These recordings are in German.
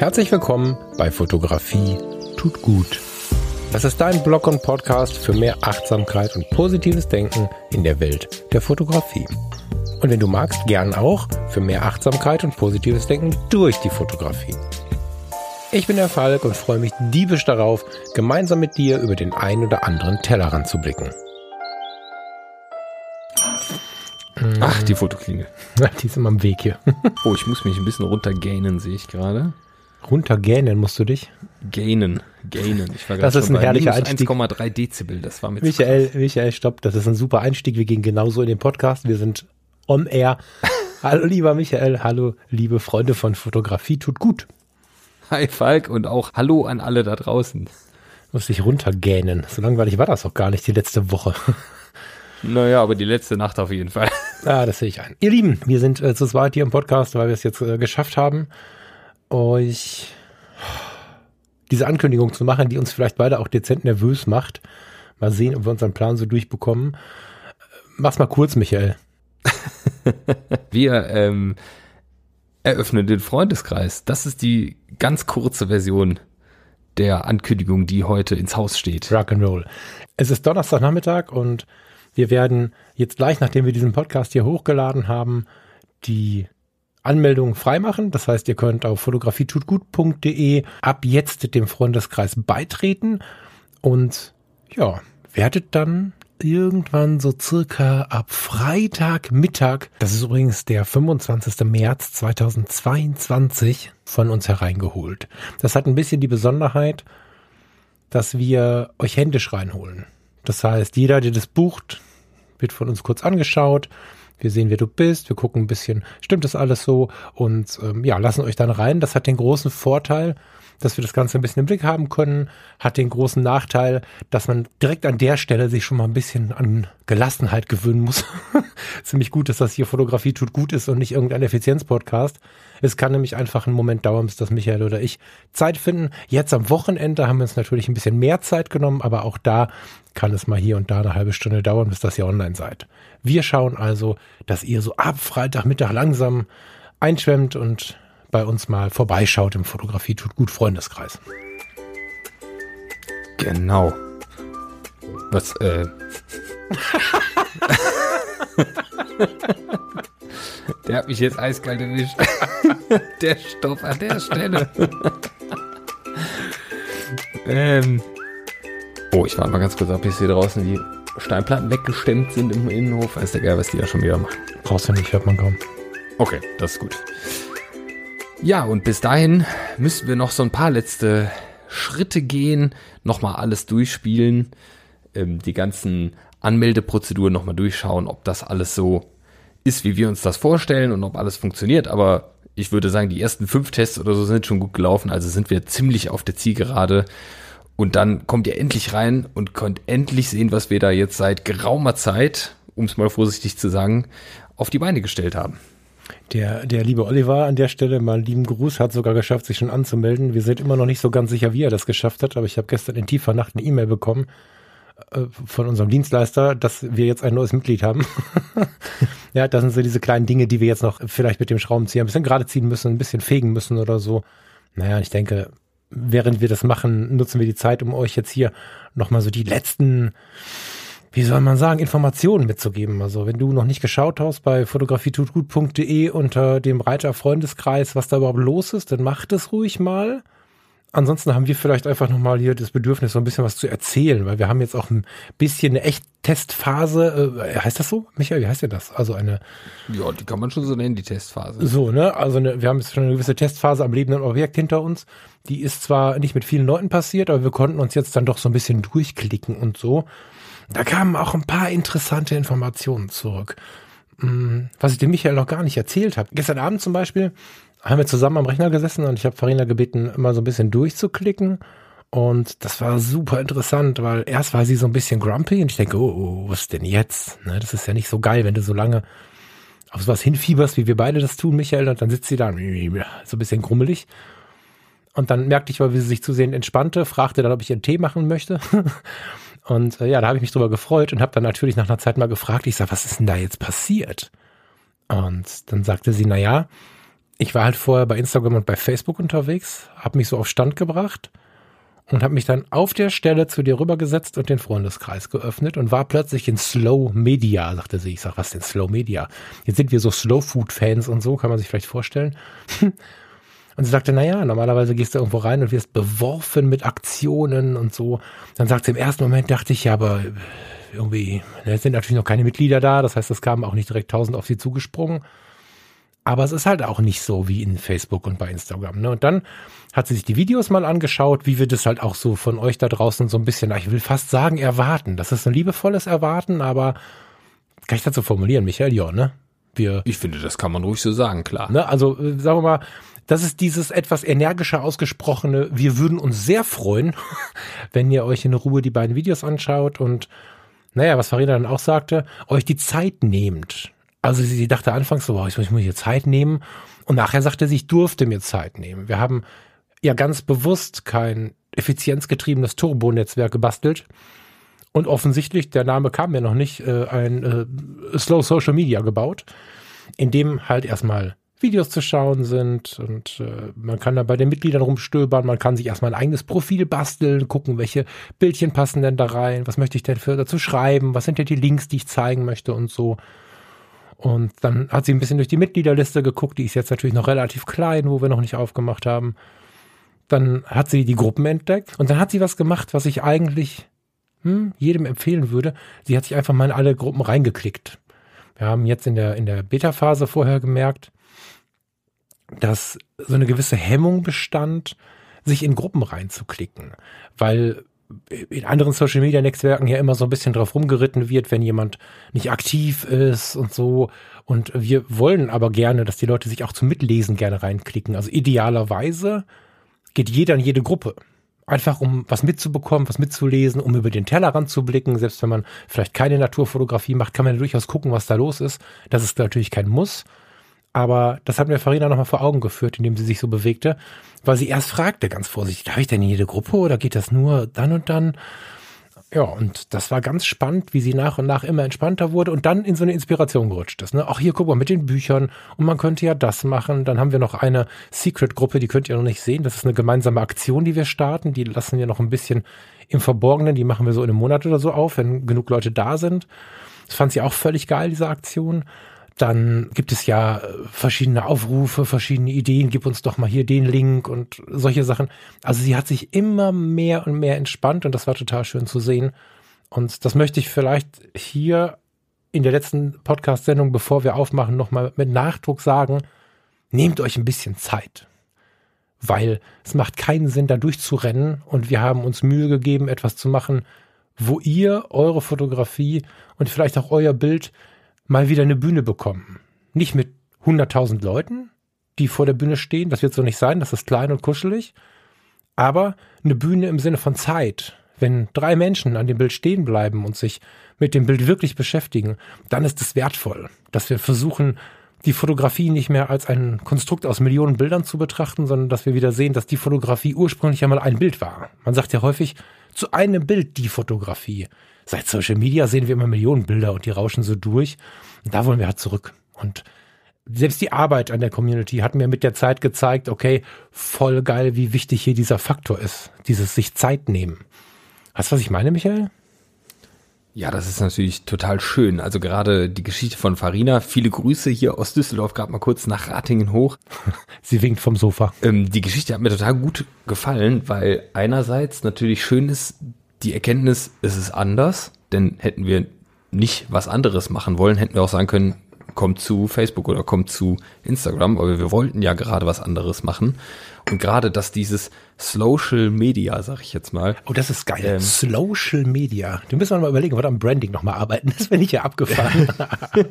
Herzlich willkommen bei Fotografie tut gut. Das ist dein Blog und Podcast für mehr Achtsamkeit und positives Denken in der Welt der Fotografie. Und wenn du magst, gern auch für mehr Achtsamkeit und positives Denken durch die Fotografie. Ich bin der Falk und freue mich diebisch darauf, gemeinsam mit dir über den ein oder anderen Tellerrand zu blicken. Ach, die Fotoklingel. Die ist immer am Weg hier. Oh, ich muss mich ein bisschen runtergainen, sehe ich gerade. Runtergähnen musst du dich. Gainen. Gainen. Ich war Das ist ein herrlicher Einstieg. 1,3 Dezibel. Das war mit Michael, Michael, stopp, das ist ein super Einstieg. Wir gehen genauso in den Podcast. Wir sind on air. Hallo lieber Michael, hallo liebe Freunde von Fotografie, tut gut. Hi Falk und auch Hallo an alle da draußen. Muss dich runtergähnen. So langweilig war das auch gar nicht die letzte Woche. Naja, aber die letzte Nacht auf jeden Fall. Ah, das sehe ich ein. Ihr Lieben, wir sind äh, zu zweit hier im Podcast, weil wir es jetzt äh, geschafft haben, euch diese Ankündigung zu machen, die uns vielleicht beide auch dezent nervös macht. Mal sehen, ob wir unseren Plan so durchbekommen. Mach's mal kurz, Michael. Wir ähm, eröffnen den Freundeskreis. Das ist die ganz kurze Version der Ankündigung, die heute ins Haus steht. Rock'n'Roll. Es ist Donnerstagnachmittag und wir werden jetzt gleich, nachdem wir diesen Podcast hier hochgeladen haben, die Anmeldung freimachen. Das heißt, ihr könnt auf fotografietutgut.de ab jetzt dem Freundeskreis beitreten und ja, werdet dann irgendwann so circa ab Freitagmittag, das ist übrigens der 25. März 2022, von uns hereingeholt. Das hat ein bisschen die Besonderheit, dass wir euch händisch reinholen. Das heißt, jeder, der das bucht, wird von uns kurz angeschaut. Wir sehen, wer du bist. Wir gucken ein bisschen, stimmt das alles so? Und ähm, ja, lassen euch dann rein. Das hat den großen Vorteil, dass wir das Ganze ein bisschen im Blick haben können. Hat den großen Nachteil, dass man direkt an der Stelle sich schon mal ein bisschen an Gelassenheit gewöhnen muss. Ziemlich gut, dass das hier Fotografie tut gut ist und nicht irgendein Effizienz-Podcast. Es kann nämlich einfach einen Moment dauern, bis das Michael oder ich Zeit finden. Jetzt am Wochenende haben wir uns natürlich ein bisschen mehr Zeit genommen, aber auch da kann es mal hier und da eine halbe Stunde dauern, bis das hier online seid. Wir schauen also, dass ihr so ab Freitagmittag langsam einschwemmt und bei uns mal vorbeischaut im Fotografie tut gut Freundeskreis. Genau. Was, äh. der hat mich jetzt eiskalt erwischt. der Stopp an der Stelle. ähm. Oh, ich warte mal ganz kurz ab, bis hier draußen die Steinplatten weggestemmt sind im Innenhof. Weiß der Geil, was die da schon wieder machen. Brauchst du nicht, hört man kaum. Okay, das ist gut. Ja, und bis dahin müssen wir noch so ein paar letzte Schritte gehen, nochmal alles durchspielen, ähm, die ganzen Anmeldeprozeduren nochmal durchschauen, ob das alles so ist, wie wir uns das vorstellen und ob alles funktioniert. Aber ich würde sagen, die ersten fünf Tests oder so sind schon gut gelaufen, also sind wir ziemlich auf der Zielgerade. Und dann kommt ihr endlich rein und könnt endlich sehen, was wir da jetzt seit geraumer Zeit, um es mal vorsichtig zu sagen, auf die Beine gestellt haben. Der, der liebe Oliver an der Stelle mal lieben Gruß, hat sogar geschafft, sich schon anzumelden. Wir sind immer noch nicht so ganz sicher, wie er das geschafft hat, aber ich habe gestern in tiefer Nacht eine E-Mail bekommen äh, von unserem Dienstleister, dass wir jetzt ein neues Mitglied haben. ja, das sind so diese kleinen Dinge, die wir jetzt noch vielleicht mit dem Schraubenzieher ein bisschen gerade ziehen müssen, ein bisschen fegen müssen oder so. Naja, ich denke, während wir das machen, nutzen wir die Zeit, um euch jetzt hier nochmal so die letzten wie soll man sagen, Informationen mitzugeben. Also wenn du noch nicht geschaut hast bei fotografietutgut.de unter dem Reiter Freundeskreis, was da überhaupt los ist, dann mach das ruhig mal. Ansonsten haben wir vielleicht einfach nochmal hier das Bedürfnis, so ein bisschen was zu erzählen, weil wir haben jetzt auch ein bisschen eine Echt-Testphase. Äh, heißt das so? Michael, wie heißt denn das? Also eine. Ja, die kann man schon so nennen, die Testphase. So, ne? Also eine, wir haben jetzt schon eine gewisse Testphase am lebenden Objekt hinter uns. Die ist zwar nicht mit vielen Leuten passiert, aber wir konnten uns jetzt dann doch so ein bisschen durchklicken und so. Da kamen auch ein paar interessante Informationen zurück. Hm, Was ich dem Michael noch gar nicht erzählt habe. Gestern Abend zum Beispiel haben wir zusammen am Rechner gesessen und ich habe Farina gebeten, mal so ein bisschen durchzuklicken. Und das war super interessant, weil erst war sie so ein bisschen grumpy und ich denke, oh, oh was denn jetzt? Ne, das ist ja nicht so geil, wenn du so lange auf sowas hinfieberst, wie wir beide das tun, Michael, und dann sitzt sie da so ein bisschen grummelig. Und dann merkte ich, weil sie sich zusehends entspannte, fragte dann, ob ich einen Tee machen möchte. Und äh, ja, da habe ich mich drüber gefreut und habe dann natürlich nach einer Zeit mal gefragt, ich sage, was ist denn da jetzt passiert? Und dann sagte sie, na ja, ich war halt vorher bei Instagram und bei Facebook unterwegs, habe mich so auf Stand gebracht und habe mich dann auf der Stelle zu dir rübergesetzt und den Freundeskreis geöffnet und war plötzlich in Slow Media, sagte sie. Ich sag, was denn Slow Media? Jetzt sind wir so Slow Food Fans und so, kann man sich vielleicht vorstellen. Und sie sagte, naja, normalerweise gehst du irgendwo rein und wirst beworfen mit Aktionen und so. Dann sagt sie, im ersten Moment dachte ich, ja, aber irgendwie, es sind natürlich noch keine Mitglieder da, das heißt, es kamen auch nicht direkt tausend auf sie zugesprungen. Aber es ist halt auch nicht so wie in Facebook und bei Instagram. Ne? Und dann hat sie sich die Videos mal angeschaut, wie wir das halt auch so von euch da draußen so ein bisschen, ich will fast sagen, erwarten. Das ist ein liebevolles Erwarten, aber kann ich so formulieren, Michael? Ja, ne? Wir, ich finde, das kann man ruhig so sagen, klar. Ne? Also, äh, sagen wir mal, das ist dieses etwas energischer ausgesprochene, wir würden uns sehr freuen, wenn ihr euch in Ruhe die beiden Videos anschaut und naja, was Farina dann auch sagte, euch die Zeit nehmt. Also sie dachte anfangs so, wow, ich muss, ich muss hier Zeit nehmen. Und nachher sagte sie, ich durfte mir Zeit nehmen. Wir haben ja ganz bewusst kein effizienzgetriebenes Turbo-Netzwerk gebastelt. Und offensichtlich, der Name kam mir noch nicht, äh, ein äh, Slow Social Media gebaut, in dem halt erstmal Videos zu schauen sind und äh, man kann da bei den Mitgliedern rumstöbern, man kann sich erstmal ein eigenes Profil basteln, gucken, welche Bildchen passen denn da rein, was möchte ich denn für dazu schreiben, was sind denn die Links, die ich zeigen möchte und so. Und dann hat sie ein bisschen durch die Mitgliederliste geguckt, die ist jetzt natürlich noch relativ klein, wo wir noch nicht aufgemacht haben. Dann hat sie die Gruppen entdeckt und dann hat sie was gemacht, was ich eigentlich hm, jedem empfehlen würde. Sie hat sich einfach mal in alle Gruppen reingeklickt. Wir haben jetzt in der, in der Beta-Phase vorher gemerkt, dass so eine gewisse Hemmung bestand, sich in Gruppen reinzuklicken, weil in anderen Social Media Netzwerken ja immer so ein bisschen drauf rumgeritten wird, wenn jemand nicht aktiv ist und so. Und wir wollen aber gerne, dass die Leute sich auch zum Mitlesen gerne reinklicken. Also idealerweise geht jeder in jede Gruppe. Einfach um was mitzubekommen, was mitzulesen, um über den Tellerrand zu blicken. Selbst wenn man vielleicht keine Naturfotografie macht, kann man ja durchaus gucken, was da los ist. Das ist natürlich kein Muss. Aber das hat mir Farina nochmal vor Augen geführt, indem sie sich so bewegte, weil sie erst fragte ganz vorsichtig, darf ich denn in jede Gruppe oder geht das nur dann und dann? Ja, und das war ganz spannend, wie sie nach und nach immer entspannter wurde und dann in so eine Inspiration gerutscht ist. Ne? Auch hier, guck mal, mit den Büchern und man könnte ja das machen. Dann haben wir noch eine Secret-Gruppe, die könnt ihr noch nicht sehen. Das ist eine gemeinsame Aktion, die wir starten. Die lassen wir noch ein bisschen im Verborgenen. Die machen wir so in einem Monat oder so auf, wenn genug Leute da sind. Das fand sie auch völlig geil, diese Aktion. Dann gibt es ja äh, verschiedene Aufrufe, verschiedene Ideen, gib uns doch mal hier den Link und solche Sachen. Also sie hat sich immer mehr und mehr entspannt und das war total schön zu sehen. Und das möchte ich vielleicht hier in der letzten Podcast-Sendung, bevor wir aufmachen, nochmal mit Nachdruck sagen. Nehmt euch ein bisschen Zeit. Weil es macht keinen Sinn, da durchzurennen und wir haben uns Mühe gegeben, etwas zu machen, wo ihr eure Fotografie und vielleicht auch euer Bild mal wieder eine Bühne bekommen. Nicht mit 100.000 Leuten, die vor der Bühne stehen, das wird so nicht sein, das ist klein und kuschelig, aber eine Bühne im Sinne von Zeit. Wenn drei Menschen an dem Bild stehen bleiben und sich mit dem Bild wirklich beschäftigen, dann ist es wertvoll, dass wir versuchen, die Fotografie nicht mehr als ein Konstrukt aus Millionen Bildern zu betrachten, sondern dass wir wieder sehen, dass die Fotografie ursprünglich einmal ein Bild war. Man sagt ja häufig, zu einem Bild die Fotografie. Seit Social Media sehen wir immer Millionen Bilder und die rauschen so durch. Und da wollen wir halt zurück. Und selbst die Arbeit an der Community hat mir mit der Zeit gezeigt, okay, voll geil, wie wichtig hier dieser Faktor ist. Dieses sich Zeit nehmen. Weißt du, was ich meine, Michael? Ja, das ist natürlich total schön. Also gerade die Geschichte von Farina. Viele Grüße hier aus Düsseldorf, gerade mal kurz nach Ratingen hoch. Sie winkt vom Sofa. Ähm, die Geschichte hat mir total gut gefallen, weil einerseits natürlich schön ist, die Erkenntnis, es ist anders, denn hätten wir nicht was anderes machen wollen, hätten wir auch sagen können, kommt zu Facebook oder kommt zu Instagram, aber wir wollten ja gerade was anderes machen. Und gerade, dass dieses Social Media, sag ich jetzt mal. Oh, das ist geil. Ähm, Social Media. Du müssen wir mal überlegen, was am Branding nochmal arbeiten. Das bin ich ja abgefahren.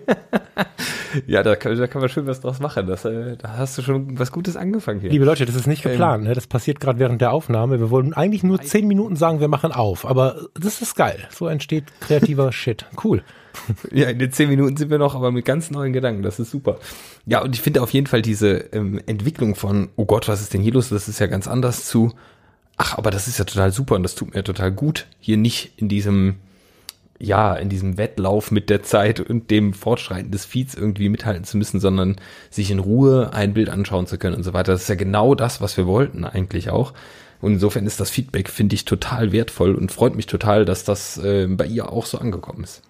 ja, da kann, da kann man schön was draus machen. Das, äh, da hast du schon was Gutes angefangen hier. Liebe Leute, das ist nicht ähm, geplant. Ähm, ne? Das passiert gerade während der Aufnahme. Wir wollen eigentlich nur zehn Minuten sagen, wir machen auf. Aber das ist geil. So entsteht kreativer Shit. Cool. Ja, in den zehn Minuten sind wir noch, aber mit ganz neuen Gedanken. Das ist super. Ja, und ich finde auf jeden Fall diese ähm, Entwicklung von, oh Gott, was ist denn hier los? Das ist ja ganz anders zu, ach, aber das ist ja total super und das tut mir total gut, hier nicht in diesem ja, in diesem Wettlauf mit der Zeit und dem Fortschreiten des Feeds irgendwie mithalten zu müssen, sondern sich in Ruhe ein Bild anschauen zu können und so weiter. Das ist ja genau das, was wir wollten eigentlich auch. Und insofern ist das Feedback, finde ich, total wertvoll und freut mich total, dass das äh, bei ihr auch so angekommen ist.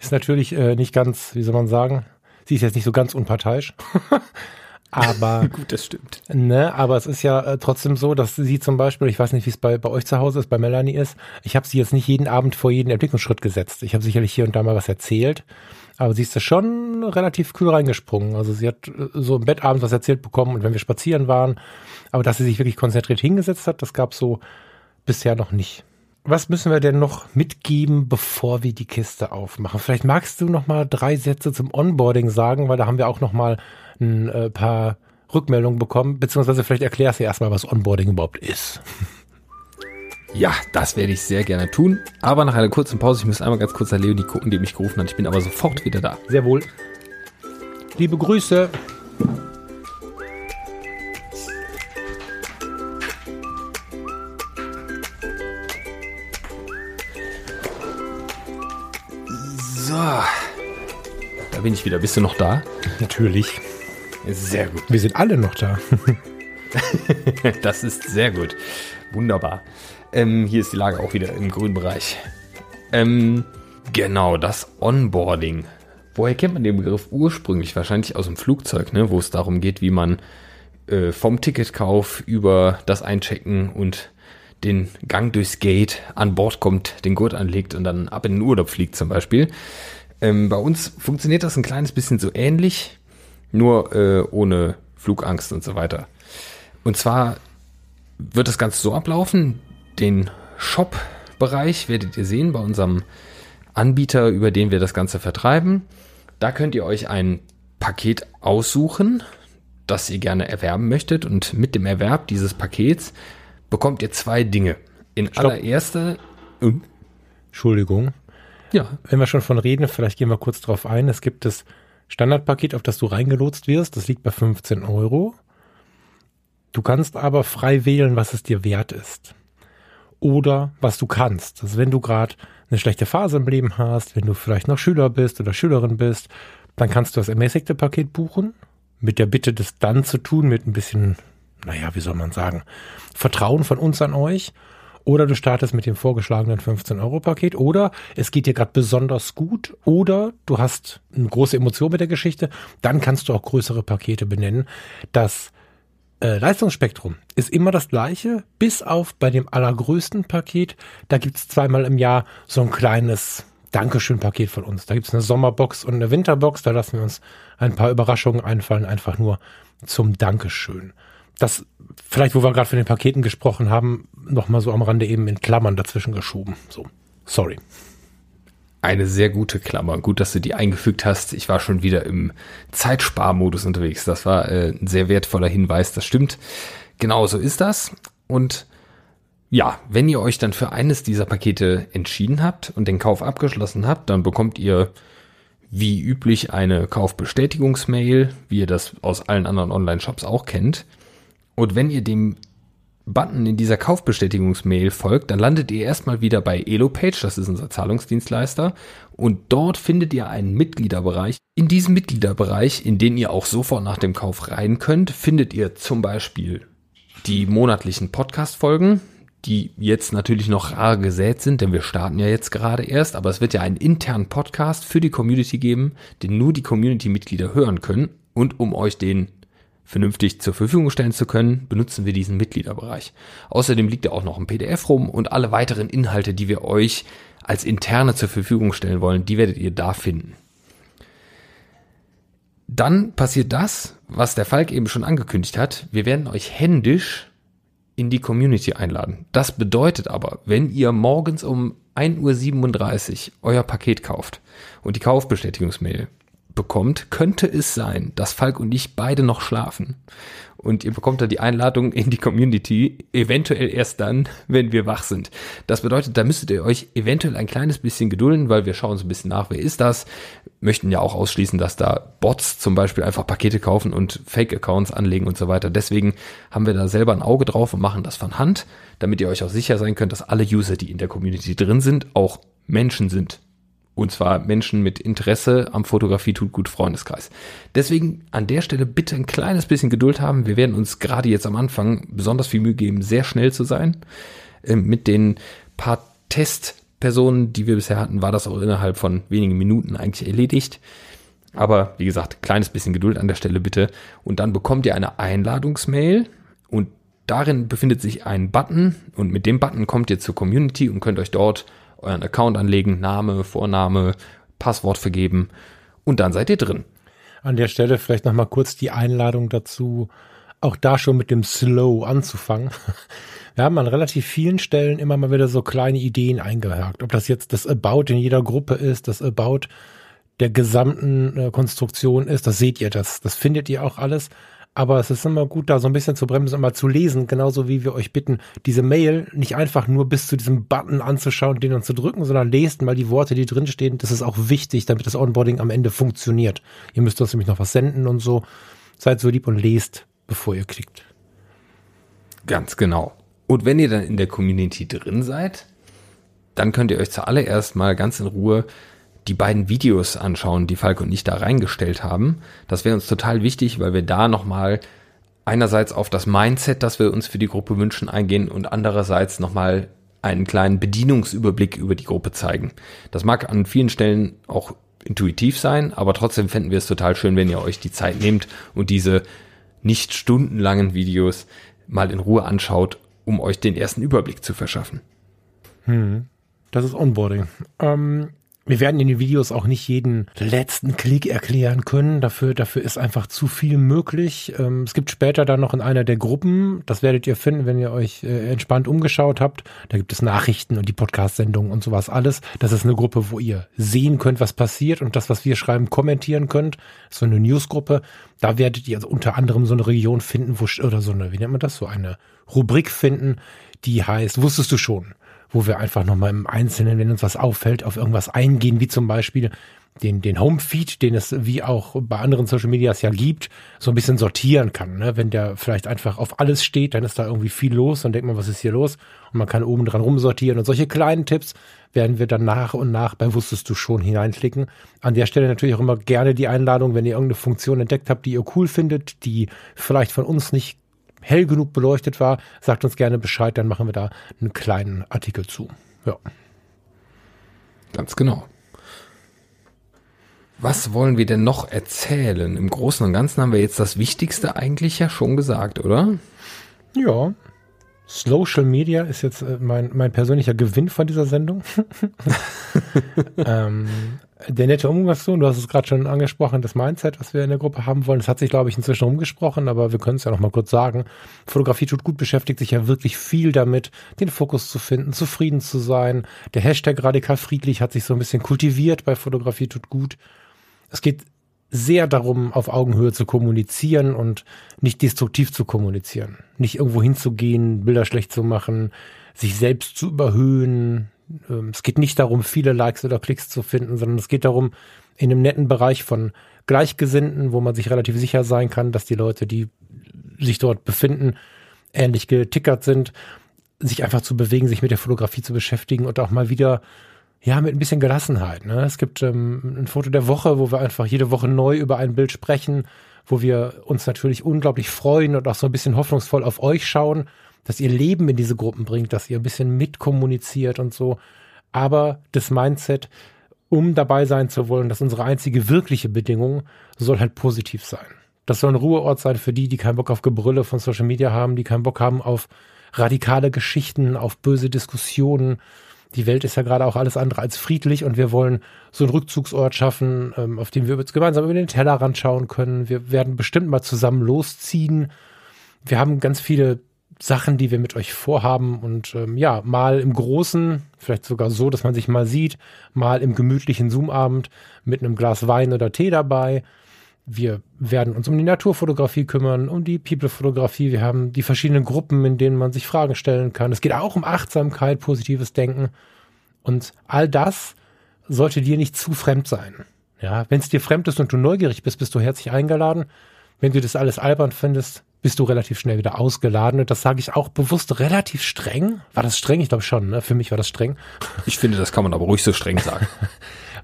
Ist natürlich äh, nicht ganz, wie soll man sagen, sie ist jetzt nicht so ganz unparteiisch. aber gut, das stimmt. Ne, aber es ist ja äh, trotzdem so, dass sie zum Beispiel, ich weiß nicht, wie es bei, bei euch zu Hause ist, bei Melanie ist, ich habe sie jetzt nicht jeden Abend vor jeden Entwicklungsschritt gesetzt. Ich habe sicherlich hier und da mal was erzählt, aber sie ist da schon relativ kühl reingesprungen. Also sie hat äh, so im Bett abends was erzählt bekommen und wenn wir spazieren waren, aber dass sie sich wirklich konzentriert hingesetzt hat, das gab so bisher noch nicht. Was müssen wir denn noch mitgeben, bevor wir die Kiste aufmachen? Vielleicht magst du noch mal drei Sätze zum Onboarding sagen, weil da haben wir auch noch mal ein äh, paar Rückmeldungen bekommen, beziehungsweise vielleicht erklärst du erstmal, was Onboarding überhaupt ist. Ja, das werde ich sehr gerne tun. Aber nach einer kurzen Pause, ich muss einmal ganz kurz nach Leonie gucken, die mich gerufen hat. Ich bin aber sofort wieder da. Sehr wohl. Liebe Grüße. Da bin ich wieder. Bist du noch da? Natürlich. Sehr gut. Wir sind alle noch da. das ist sehr gut. Wunderbar. Ähm, hier ist die Lage auch wieder im grünen Bereich. Ähm, genau, das Onboarding. Woher kennt man den Begriff ursprünglich? Wahrscheinlich aus dem Flugzeug, ne? wo es darum geht, wie man äh, vom Ticketkauf über das Einchecken und den Gang durchs Gate an Bord kommt, den Gurt anlegt und dann ab in den Urlaub fliegt zum Beispiel. Ähm, bei uns funktioniert das ein kleines bisschen so ähnlich nur äh, ohne Flugangst und so weiter. Und zwar wird das Ganze so ablaufen, den Shop-Bereich werdet ihr sehen bei unserem Anbieter, über den wir das Ganze vertreiben. Da könnt ihr euch ein Paket aussuchen, das ihr gerne erwerben möchtet. Und mit dem Erwerb dieses Pakets bekommt ihr zwei Dinge. In Stopp. allererster. Entschuldigung. Ja. Wenn wir schon von reden, vielleicht gehen wir kurz drauf ein. Es gibt das Standardpaket, auf das du reingelotst wirst, das liegt bei 15 Euro. Du kannst aber frei wählen, was es dir wert ist. Oder was du kannst. Also wenn du gerade eine schlechte Phase im Leben hast, wenn du vielleicht noch Schüler bist oder Schülerin bist, dann kannst du das ermäßigte Paket buchen, mit der Bitte, das dann zu tun, mit ein bisschen, naja, wie soll man sagen, Vertrauen von uns an euch. Oder du startest mit dem vorgeschlagenen 15-Euro-Paket. Oder es geht dir gerade besonders gut. Oder du hast eine große Emotion mit der Geschichte. Dann kannst du auch größere Pakete benennen. Das äh, Leistungsspektrum ist immer das gleiche, bis auf bei dem allergrößten Paket. Da gibt's zweimal im Jahr so ein kleines Dankeschön-Paket von uns. Da gibt's eine Sommerbox und eine Winterbox. Da lassen wir uns ein paar Überraschungen einfallen, einfach nur zum Dankeschön das vielleicht, wo wir gerade von den Paketen gesprochen haben, noch mal so am Rande eben in Klammern dazwischen geschoben. So, sorry. Eine sehr gute Klammer. Gut, dass du die eingefügt hast. Ich war schon wieder im Zeitsparmodus unterwegs. Das war äh, ein sehr wertvoller Hinweis. Das stimmt. Genau so ist das. Und ja, wenn ihr euch dann für eines dieser Pakete entschieden habt und den Kauf abgeschlossen habt, dann bekommt ihr wie üblich eine Kaufbestätigungsmail, wie ihr das aus allen anderen Online-Shops auch kennt. Und wenn ihr dem Button in dieser Kaufbestätigungsmail folgt, dann landet ihr erstmal wieder bei EloPage, das ist unser Zahlungsdienstleister, und dort findet ihr einen Mitgliederbereich. In diesem Mitgliederbereich, in den ihr auch sofort nach dem Kauf rein könnt, findet ihr zum Beispiel die monatlichen Podcast-Folgen, die jetzt natürlich noch rar gesät sind, denn wir starten ja jetzt gerade erst, aber es wird ja einen internen Podcast für die Community geben, den nur die Community-Mitglieder hören können. Und um euch den vernünftig zur Verfügung stellen zu können, benutzen wir diesen Mitgliederbereich. Außerdem liegt da auch noch ein PDF rum und alle weiteren Inhalte, die wir euch als interne zur Verfügung stellen wollen, die werdet ihr da finden. Dann passiert das, was der Falk eben schon angekündigt hat. Wir werden euch händisch in die Community einladen. Das bedeutet aber, wenn ihr morgens um 1.37 Uhr euer Paket kauft und die Kaufbestätigungsmail bekommt, könnte es sein, dass Falk und ich beide noch schlafen. Und ihr bekommt dann die Einladung in die Community, eventuell erst dann, wenn wir wach sind. Das bedeutet, da müsstet ihr euch eventuell ein kleines bisschen gedulden, weil wir schauen so ein bisschen nach, wer ist das. Möchten ja auch ausschließen, dass da Bots zum Beispiel einfach Pakete kaufen und Fake-Accounts anlegen und so weiter. Deswegen haben wir da selber ein Auge drauf und machen das von Hand, damit ihr euch auch sicher sein könnt, dass alle User, die in der Community drin sind, auch Menschen sind Und zwar Menschen mit Interesse am Fotografie tut gut Freundeskreis. Deswegen an der Stelle bitte ein kleines bisschen Geduld haben. Wir werden uns gerade jetzt am Anfang besonders viel Mühe geben, sehr schnell zu sein. Ähm, mit den paar Testpersonen, die wir bisher hatten, war das auch innerhalb von wenigen Minuten eigentlich erledigt. Aber wie gesagt, kleines bisschen Geduld an der Stelle bitte. Und dann bekommt ihr eine Einladungsmail und darin befindet sich ein Button und mit dem Button kommt ihr zur Community und könnt euch dort euren Account anlegen, Name, Vorname, Passwort vergeben und dann seid ihr drin. An der Stelle vielleicht nochmal kurz die Einladung dazu, auch da schon mit dem Slow anzufangen. Wir haben an relativ vielen Stellen immer mal wieder so kleine Ideen eingehakt. Ob das jetzt das About in jeder Gruppe ist, das About der gesamten äh, Konstruktion ist, das seht ihr, das, das findet ihr auch alles. Aber es ist immer gut, da so ein bisschen zu bremsen und mal zu lesen, genauso wie wir euch bitten, diese Mail nicht einfach nur bis zu diesem Button anzuschauen, den dann zu drücken, sondern lest mal die Worte, die drinstehen. Das ist auch wichtig, damit das Onboarding am Ende funktioniert. Ihr müsst uns nämlich noch was senden und so. Seid so lieb und lest, bevor ihr klickt. Ganz genau. Und wenn ihr dann in der Community drin seid, dann könnt ihr euch zuallererst mal ganz in Ruhe die beiden Videos anschauen, die Falk und ich da reingestellt haben. Das wäre uns total wichtig, weil wir da nochmal einerseits auf das Mindset, das wir uns für die Gruppe wünschen, eingehen und andererseits nochmal einen kleinen Bedienungsüberblick über die Gruppe zeigen. Das mag an vielen Stellen auch intuitiv sein, aber trotzdem fänden wir es total schön, wenn ihr euch die Zeit nehmt und diese nicht stundenlangen Videos mal in Ruhe anschaut, um euch den ersten Überblick zu verschaffen. Hm. Das ist Onboarding. Ähm, wir werden in den Videos auch nicht jeden letzten Klick erklären können. Dafür, dafür ist einfach zu viel möglich. Ähm, es gibt später dann noch in einer der Gruppen, das werdet ihr finden, wenn ihr euch äh, entspannt umgeschaut habt. Da gibt es Nachrichten und die Podcast-Sendungen und sowas alles. Das ist eine Gruppe, wo ihr sehen könnt, was passiert und das, was wir schreiben, kommentieren könnt. So eine Newsgruppe. Da werdet ihr also unter anderem so eine Region finden, wo, oder so eine, wie nennt man das, so eine Rubrik finden, die heißt, wusstest du schon? Wo wir einfach nochmal im Einzelnen, wenn uns was auffällt, auf irgendwas eingehen, wie zum Beispiel den, den Homefeed, den es wie auch bei anderen Social Medias ja gibt, so ein bisschen sortieren kann. Ne? Wenn der vielleicht einfach auf alles steht, dann ist da irgendwie viel los und denkt man, was ist hier los? Und man kann oben dran rumsortieren und solche kleinen Tipps werden wir dann nach und nach bei Wusstest du schon hineinklicken. An der Stelle natürlich auch immer gerne die Einladung, wenn ihr irgendeine Funktion entdeckt habt, die ihr cool findet, die vielleicht von uns nicht hell genug beleuchtet war, sagt uns gerne Bescheid, dann machen wir da einen kleinen Artikel zu. Ja. Ganz genau. Was wollen wir denn noch erzählen? Im Großen und Ganzen haben wir jetzt das Wichtigste eigentlich ja schon gesagt, oder? Ja. Social Media ist jetzt äh, mein, mein persönlicher Gewinn von dieser Sendung. ähm, der nette Umgangston, du hast es gerade schon angesprochen, das Mindset, was wir in der Gruppe haben wollen, das hat sich, glaube ich, inzwischen umgesprochen, aber wir können es ja noch mal kurz sagen. Fotografie tut gut, beschäftigt sich ja wirklich viel damit, den Fokus zu finden, zufrieden zu sein. Der Hashtag radikal friedlich hat sich so ein bisschen kultiviert bei Fotografie tut gut. Es geht sehr darum, auf Augenhöhe zu kommunizieren und nicht destruktiv zu kommunizieren. Nicht irgendwo hinzugehen, Bilder schlecht zu machen, sich selbst zu überhöhen, es geht nicht darum, viele Likes oder Klicks zu finden, sondern es geht darum, in einem netten Bereich von Gleichgesinnten, wo man sich relativ sicher sein kann, dass die Leute, die sich dort befinden, ähnlich getickert sind, sich einfach zu bewegen, sich mit der Fotografie zu beschäftigen und auch mal wieder ja, mit ein bisschen Gelassenheit. Ne? Es gibt ähm, ein Foto der Woche, wo wir einfach jede Woche neu über ein Bild sprechen, wo wir uns natürlich unglaublich freuen und auch so ein bisschen hoffnungsvoll auf euch schauen dass ihr Leben in diese Gruppen bringt, dass ihr ein bisschen mitkommuniziert und so. Aber das Mindset, um dabei sein zu wollen, dass unsere einzige wirkliche Bedingung soll halt positiv sein. Das soll ein Ruheort sein für die, die keinen Bock auf Gebrülle von Social Media haben, die keinen Bock haben auf radikale Geschichten, auf böse Diskussionen. Die Welt ist ja gerade auch alles andere als friedlich und wir wollen so einen Rückzugsort schaffen, ähm, auf dem wir jetzt gemeinsam über den Tellerrand schauen können. Wir werden bestimmt mal zusammen losziehen. Wir haben ganz viele Sachen, die wir mit euch vorhaben und ähm, ja, mal im Großen, vielleicht sogar so, dass man sich mal sieht, mal im gemütlichen Zoom-Abend mit einem Glas Wein oder Tee dabei. Wir werden uns um die Naturfotografie kümmern, um die People-Fotografie. Wir haben die verschiedenen Gruppen, in denen man sich Fragen stellen kann. Es geht auch um Achtsamkeit, positives Denken. Und all das sollte dir nicht zu fremd sein. Ja, wenn es dir fremd ist und du neugierig bist, bist du herzlich eingeladen. Wenn du das alles albern findest, bist du relativ schnell wieder ausgeladen. Und das sage ich auch bewusst relativ streng. War das streng? Ich glaube schon, ne? Für mich war das streng. Ich finde, das kann man aber ruhig so streng sagen.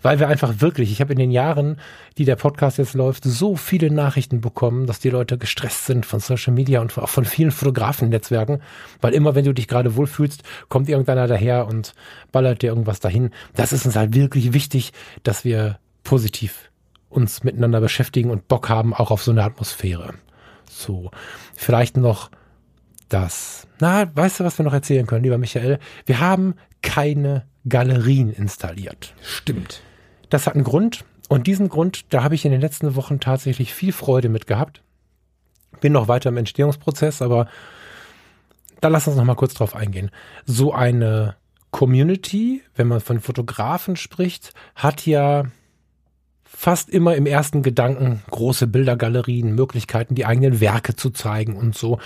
weil wir einfach wirklich, ich habe in den Jahren, die der Podcast jetzt läuft, so viele Nachrichten bekommen, dass die Leute gestresst sind von Social Media und auch von vielen Fotografen-Netzwerken, weil immer, wenn du dich gerade wohlfühlst, kommt irgendeiner daher und ballert dir irgendwas dahin. Das ist uns halt wirklich wichtig, dass wir positiv uns miteinander beschäftigen und Bock haben, auch auf so eine Atmosphäre. So, vielleicht noch das. Na, weißt du, was wir noch erzählen können, lieber Michael? Wir haben keine Galerien installiert. Stimmt. Das hat einen Grund. Und diesen Grund, da habe ich in den letzten Wochen tatsächlich viel Freude mit gehabt. Bin noch weiter im Entstehungsprozess, aber da lass uns noch mal kurz drauf eingehen. So eine Community, wenn man von Fotografen spricht, hat ja fast immer im ersten Gedanken große Bildergalerien, Möglichkeiten, die eigenen Werke zu zeigen und so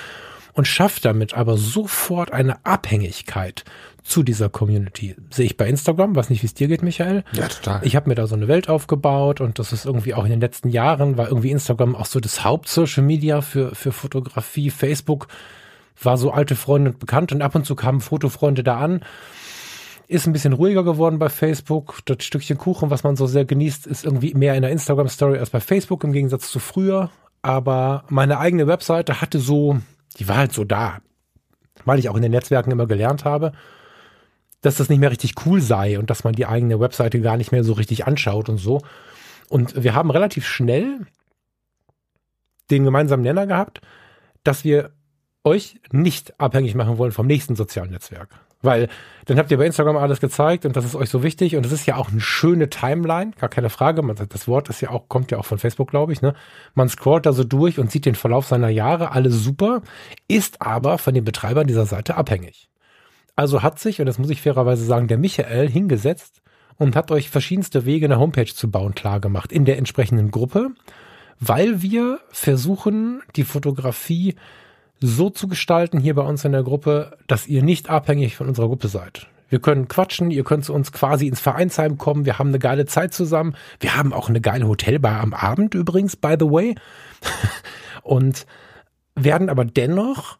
und schafft damit aber sofort eine Abhängigkeit zu dieser Community. Sehe ich bei Instagram, weiß nicht, wie es dir geht, Michael. Ja, total. Ich habe mir da so eine Welt aufgebaut und das ist irgendwie auch in den letzten Jahren, war irgendwie Instagram auch so das Haupt-Social Media für, für Fotografie. Facebook war so alte Freunde und bekannt und ab und zu kamen Fotofreunde da an. Ist ein bisschen ruhiger geworden bei Facebook. Das Stückchen Kuchen, was man so sehr genießt, ist irgendwie mehr in der Instagram-Story als bei Facebook im Gegensatz zu früher. Aber meine eigene Webseite hatte so die war halt so da. Weil ich auch in den Netzwerken immer gelernt habe, dass das nicht mehr richtig cool sei und dass man die eigene Webseite gar nicht mehr so richtig anschaut und so. Und wir haben relativ schnell den gemeinsamen Nenner gehabt, dass wir euch nicht abhängig machen wollen vom nächsten sozialen Netzwerk. Weil dann habt ihr bei Instagram alles gezeigt und das ist euch so wichtig und es ist ja auch eine schöne Timeline, gar keine Frage. Man, das Wort ist ja auch, kommt ja auch von Facebook, glaube ich. Ne? Man scrollt da so durch und sieht den Verlauf seiner Jahre, alles super, ist aber von den Betreibern dieser Seite abhängig. Also hat sich, und das muss ich fairerweise sagen, der Michael hingesetzt und hat euch verschiedenste Wege, eine Homepage zu bauen, klar gemacht in der entsprechenden Gruppe, weil wir versuchen, die Fotografie so zu gestalten hier bei uns in der Gruppe, dass ihr nicht abhängig von unserer Gruppe seid. Wir können quatschen, ihr könnt zu uns quasi ins Vereinsheim kommen, wir haben eine geile Zeit zusammen. Wir haben auch eine geile Hotelbar am Abend übrigens, by the way. Und werden aber dennoch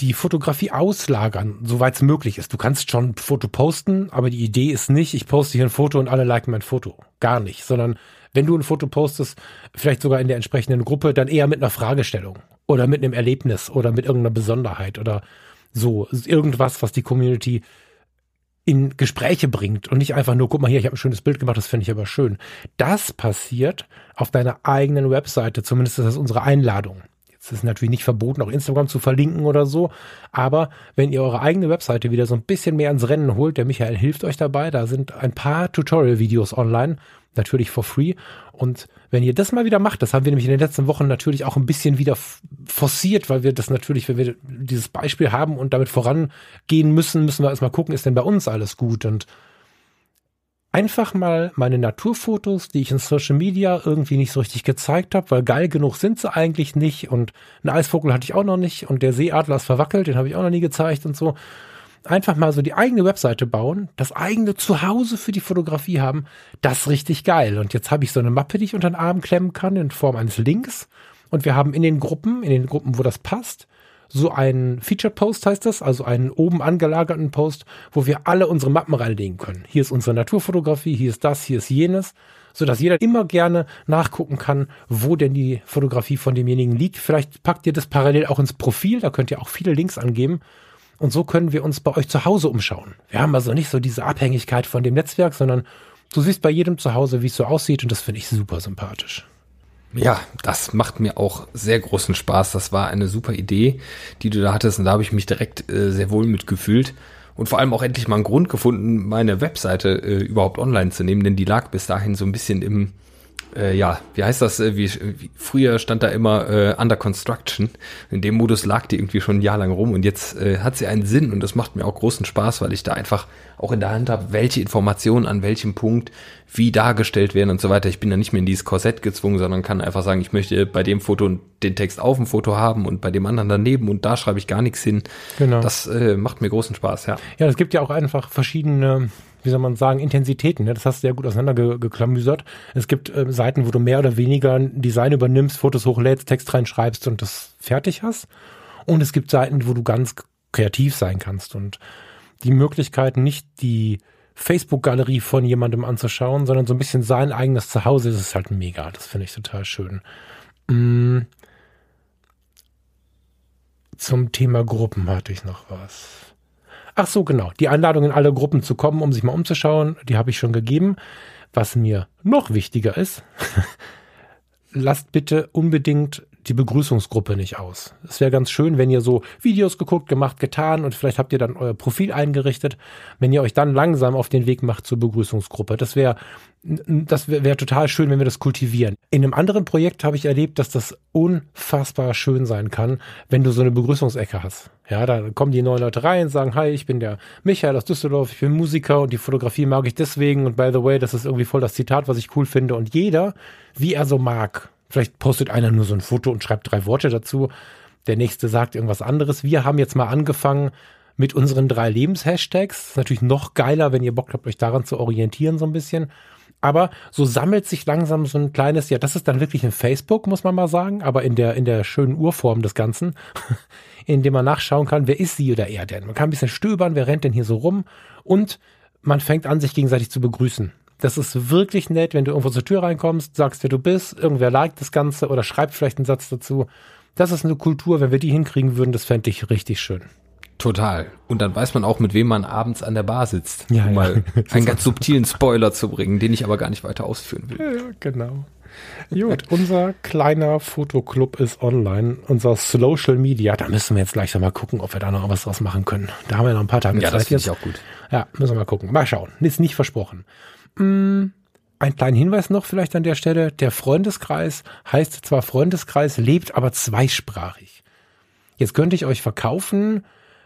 die Fotografie auslagern, soweit es möglich ist. Du kannst schon ein Foto posten, aber die Idee ist nicht, ich poste hier ein Foto und alle liken mein Foto. Gar nicht, sondern wenn du ein Foto postest, vielleicht sogar in der entsprechenden Gruppe, dann eher mit einer Fragestellung oder mit einem Erlebnis oder mit irgendeiner Besonderheit oder so. Irgendwas, was die Community in Gespräche bringt und nicht einfach nur, guck mal hier, ich habe ein schönes Bild gemacht, das finde ich aber schön. Das passiert auf deiner eigenen Webseite, zumindest ist das unsere Einladung. Jetzt ist natürlich nicht verboten, auch Instagram zu verlinken oder so, aber wenn ihr eure eigene Webseite wieder so ein bisschen mehr ins Rennen holt, der Michael hilft euch dabei, da sind ein paar Tutorial-Videos online, natürlich for free. Und wenn ihr das mal wieder macht, das haben wir nämlich in den letzten Wochen natürlich auch ein bisschen wieder forciert, weil wir das natürlich, wenn wir dieses Beispiel haben und damit vorangehen müssen, müssen wir erstmal gucken, ist denn bei uns alles gut? Und einfach mal meine Naturfotos, die ich in Social Media irgendwie nicht so richtig gezeigt habe, weil geil genug sind sie eigentlich nicht und einen Eisvogel hatte ich auch noch nicht und der Seeadler ist verwackelt, den habe ich auch noch nie gezeigt und so einfach mal so die eigene Webseite bauen, das eigene Zuhause für die Fotografie haben, das ist richtig geil. Und jetzt habe ich so eine Mappe, die ich unter den Arm klemmen kann in Form eines Links. Und wir haben in den Gruppen, in den Gruppen, wo das passt, so einen Featured Post heißt das, also einen oben angelagerten Post, wo wir alle unsere Mappen reinlegen können. Hier ist unsere Naturfotografie, hier ist das, hier ist jenes, so dass jeder immer gerne nachgucken kann, wo denn die Fotografie von demjenigen liegt. Vielleicht packt ihr das parallel auch ins Profil, da könnt ihr auch viele Links angeben und so können wir uns bei euch zu Hause umschauen. Wir haben also nicht so diese Abhängigkeit von dem Netzwerk, sondern du siehst bei jedem zu Hause, wie es so aussieht und das finde ich super sympathisch. Ja, das macht mir auch sehr großen Spaß. Das war eine super Idee, die du da hattest und da habe ich mich direkt äh, sehr wohl mitgefühlt und vor allem auch endlich mal einen Grund gefunden, meine Webseite äh, überhaupt online zu nehmen, denn die lag bis dahin so ein bisschen im äh, ja, wie heißt das? Äh, wie, wie, früher stand da immer äh, Under Construction. In dem Modus lag die irgendwie schon ein Jahr lang rum und jetzt äh, hat sie einen Sinn und das macht mir auch großen Spaß, weil ich da einfach auch in der Hand habe, welche Informationen an welchem Punkt wie dargestellt werden und so weiter. Ich bin da nicht mehr in dieses Korsett gezwungen, sondern kann einfach sagen, ich möchte bei dem Foto den Text auf dem Foto haben und bei dem anderen daneben und da schreibe ich gar nichts hin. Genau. Das äh, macht mir großen Spaß, ja. Ja, es gibt ja auch einfach verschiedene wie soll man sagen, Intensitäten. Ne? Das hast du ja gut auseinandergeklamüsert. Es gibt äh, Seiten, wo du mehr oder weniger ein Design übernimmst, Fotos hochlädst, Text reinschreibst und das fertig hast. Und es gibt Seiten, wo du ganz kreativ sein kannst und die Möglichkeit, nicht die Facebook-Galerie von jemandem anzuschauen, sondern so ein bisschen sein eigenes Zuhause. Das ist halt mega. Das finde ich total schön. Mm. Zum Thema Gruppen hatte ich noch was. Ach so, genau. Die Einladung in alle Gruppen zu kommen, um sich mal umzuschauen, die habe ich schon gegeben. Was mir noch wichtiger ist, lasst bitte unbedingt die Begrüßungsgruppe nicht aus. Es wäre ganz schön, wenn ihr so Videos geguckt, gemacht, getan und vielleicht habt ihr dann euer Profil eingerichtet, wenn ihr euch dann langsam auf den Weg macht zur Begrüßungsgruppe. Das wäre das wäre wär total schön, wenn wir das kultivieren. In einem anderen Projekt habe ich erlebt, dass das unfassbar schön sein kann, wenn du so eine Begrüßungsecke hast. Ja, da kommen die neuen Leute rein, sagen, hi, ich bin der Michael aus Düsseldorf, ich bin Musiker und die Fotografie mag ich deswegen und by the way, das ist irgendwie voll das Zitat, was ich cool finde und jeder, wie er so mag, Vielleicht postet einer nur so ein Foto und schreibt drei Worte dazu. Der nächste sagt irgendwas anderes. Wir haben jetzt mal angefangen mit unseren drei Lebenshashtags. Ist natürlich noch geiler, wenn ihr Bock habt, euch daran zu orientieren so ein bisschen. Aber so sammelt sich langsam so ein kleines, ja, das ist dann wirklich ein Facebook, muss man mal sagen, aber in der, in der schönen Urform des Ganzen, in dem man nachschauen kann, wer ist sie oder er denn. Man kann ein bisschen stöbern, wer rennt denn hier so rum und man fängt an, sich gegenseitig zu begrüßen. Das ist wirklich nett, wenn du irgendwo zur Tür reinkommst, sagst, wer du bist, irgendwer liked das Ganze oder schreibt vielleicht einen Satz dazu. Das ist eine Kultur, wenn wir die hinkriegen würden, das fände ich richtig schön. Total. Und dann weiß man auch, mit wem man abends an der Bar sitzt. Ja, um ja. mal einen ganz subtilen Spoiler zu bringen, den ich aber gar nicht weiter ausführen will. Ja, genau. Gut, unser kleiner Fotoclub ist online, unser Social Media. Da müssen wir jetzt gleich noch mal gucken, ob wir da noch was draus machen können. Da haben wir noch ein paar Tage ja, Zeit das jetzt. Ich auch gut. Ja, müssen wir mal gucken. Mal schauen. Ist nicht versprochen. Hm, ein kleiner Hinweis noch vielleicht an der Stelle. Der Freundeskreis heißt zwar Freundeskreis, lebt aber zweisprachig. Jetzt könnte ich euch verkaufen,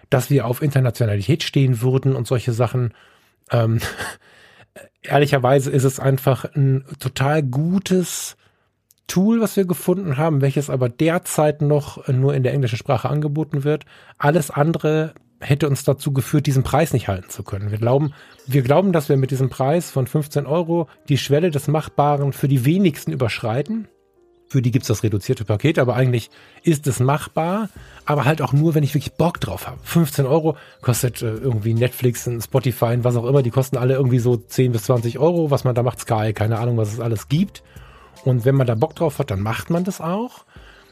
dass wir auf Internationalität stehen würden und solche Sachen. Ähm, ehrlicherweise ist es einfach ein total gutes Tool, was wir gefunden haben, welches aber derzeit noch nur in der englischen Sprache angeboten wird. Alles andere hätte uns dazu geführt, diesen Preis nicht halten zu können. Wir glauben, wir glauben, dass wir mit diesem Preis von 15 Euro die Schwelle des Machbaren für die wenigsten überschreiten. Für die gibt's das reduzierte Paket, aber eigentlich ist es machbar, aber halt auch nur, wenn ich wirklich Bock drauf habe. 15 Euro kostet äh, irgendwie Netflix, Spotify, was auch immer, die kosten alle irgendwie so 10 bis 20 Euro, was man da macht, Sky, keine Ahnung, was es alles gibt. Und wenn man da Bock drauf hat, dann macht man das auch.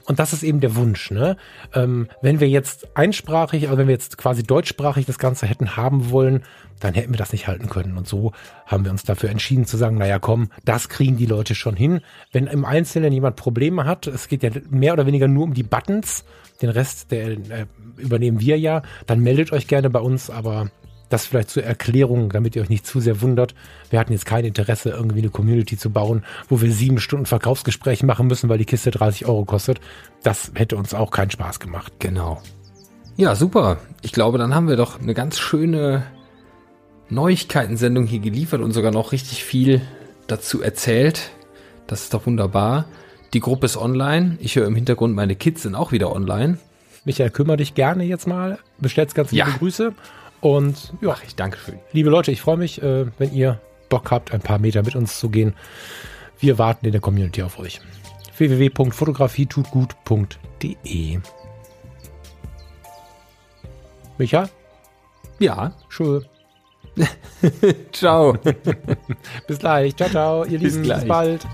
Und das ist eben der Wunsch. Ne? Ähm, wenn wir jetzt einsprachig, also wenn wir jetzt quasi deutschsprachig das Ganze hätten haben wollen, dann hätten wir das nicht halten können. Und so haben wir uns dafür entschieden zu sagen, naja, komm, das kriegen die Leute schon hin. Wenn im Einzelnen jemand Probleme hat, es geht ja mehr oder weniger nur um die Buttons, den Rest, der äh, übernehmen wir ja, dann meldet euch gerne bei uns, aber das vielleicht zur Erklärung, damit ihr euch nicht zu sehr wundert. Wir hatten jetzt kein Interesse, irgendwie eine Community zu bauen, wo wir sieben Stunden Verkaufsgespräche machen müssen, weil die Kiste 30 Euro kostet. Das hätte uns auch keinen Spaß gemacht. Genau. Ja, super. Ich glaube, dann haben wir doch eine ganz schöne Neuigkeitensendung hier geliefert und sogar noch richtig viel dazu erzählt. Das ist doch wunderbar. Die Gruppe ist online. Ich höre im Hintergrund, meine Kids sind auch wieder online. Michael, kümmere dich gerne jetzt mal. Bestellst ganz liebe ja. Grüße. Und ja, Ach, ich danke schön. Liebe Leute, ich freue mich, äh, wenn ihr Bock habt, ein paar Meter mit uns zu gehen. Wir warten in der Community auf euch. www.fotografietutgut.de Micha? Ja. Schön. ciao. bis gleich. Ciao, ciao. Ihr Lieben, bis, bis bald.